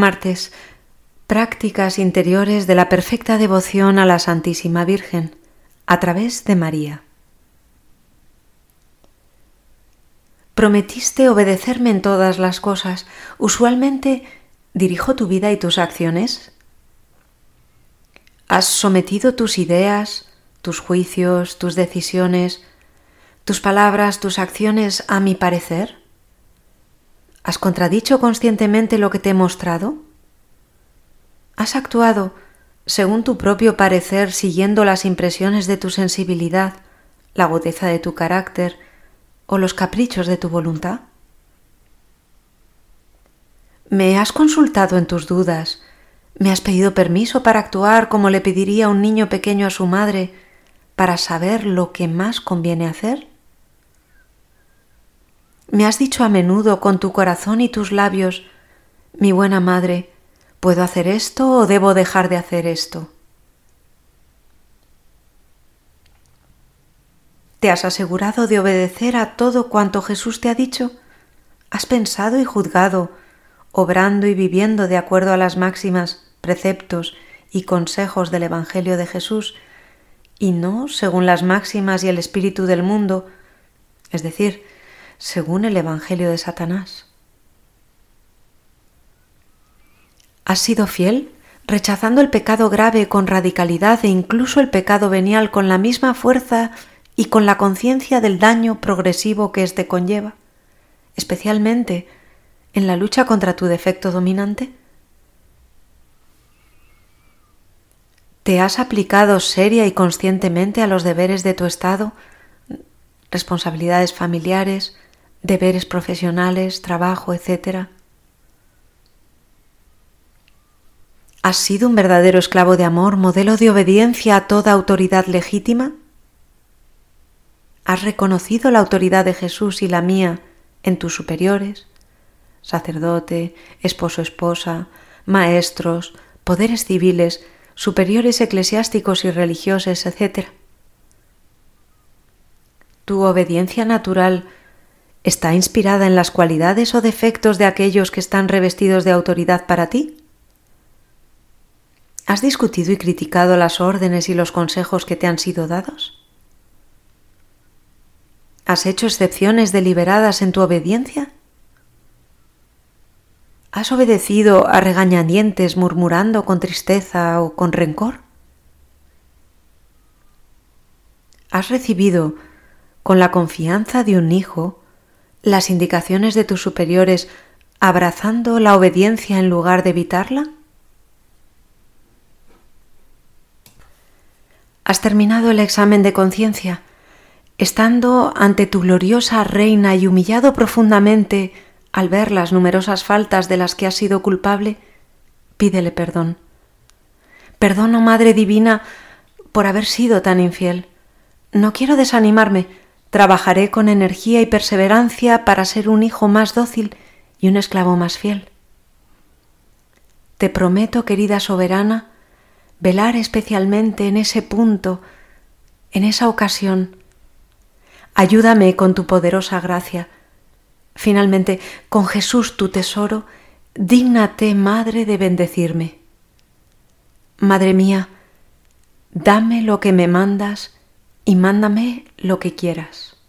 Martes. Prácticas interiores de la perfecta devoción a la Santísima Virgen a través de María. Prometiste obedecerme en todas las cosas. Usualmente dirijo tu vida y tus acciones. ¿Has sometido tus ideas, tus juicios, tus decisiones, tus palabras, tus acciones a mi parecer? ¿Has contradicho conscientemente lo que te he mostrado? ¿Has actuado según tu propio parecer siguiendo las impresiones de tu sensibilidad, la agudeza de tu carácter o los caprichos de tu voluntad? ¿Me has consultado en tus dudas? ¿Me has pedido permiso para actuar como le pediría un niño pequeño a su madre para saber lo que más conviene hacer? Me has dicho a menudo con tu corazón y tus labios, mi buena madre, ¿puedo hacer esto o debo dejar de hacer esto? ¿Te has asegurado de obedecer a todo cuanto Jesús te ha dicho? ¿Has pensado y juzgado, obrando y viviendo de acuerdo a las máximas, preceptos y consejos del Evangelio de Jesús, y no según las máximas y el espíritu del mundo, es decir, según el Evangelio de Satanás. ¿Has sido fiel, rechazando el pecado grave con radicalidad e incluso el pecado venial con la misma fuerza y con la conciencia del daño progresivo que éste conlleva, especialmente en la lucha contra tu defecto dominante? ¿Te has aplicado seria y conscientemente a los deberes de tu Estado, responsabilidades familiares, deberes profesionales, trabajo, etc. ¿Has sido un verdadero esclavo de amor, modelo de obediencia a toda autoridad legítima? ¿Has reconocido la autoridad de Jesús y la mía en tus superiores, sacerdote, esposo, esposa, maestros, poderes civiles, superiores eclesiásticos y religiosos, etc.? ¿Tu obediencia natural ¿Está inspirada en las cualidades o defectos de aquellos que están revestidos de autoridad para ti? ¿Has discutido y criticado las órdenes y los consejos que te han sido dados? ¿Has hecho excepciones deliberadas en tu obediencia? ¿Has obedecido a regañadientes murmurando con tristeza o con rencor? ¿Has recibido con la confianza de un hijo las indicaciones de tus superiores abrazando la obediencia en lugar de evitarla? ¿Has terminado el examen de conciencia? Estando ante tu gloriosa reina y humillado profundamente al ver las numerosas faltas de las que has sido culpable, pídele perdón. Perdono, Madre Divina, por haber sido tan infiel. No quiero desanimarme, Trabajaré con energía y perseverancia para ser un hijo más dócil y un esclavo más fiel. Te prometo, querida soberana, velar especialmente en ese punto, en esa ocasión. Ayúdame con tu poderosa gracia. Finalmente, con Jesús tu tesoro, dígnate, Madre, de bendecirme. Madre mía, dame lo que me mandas y mándame lo que quieras.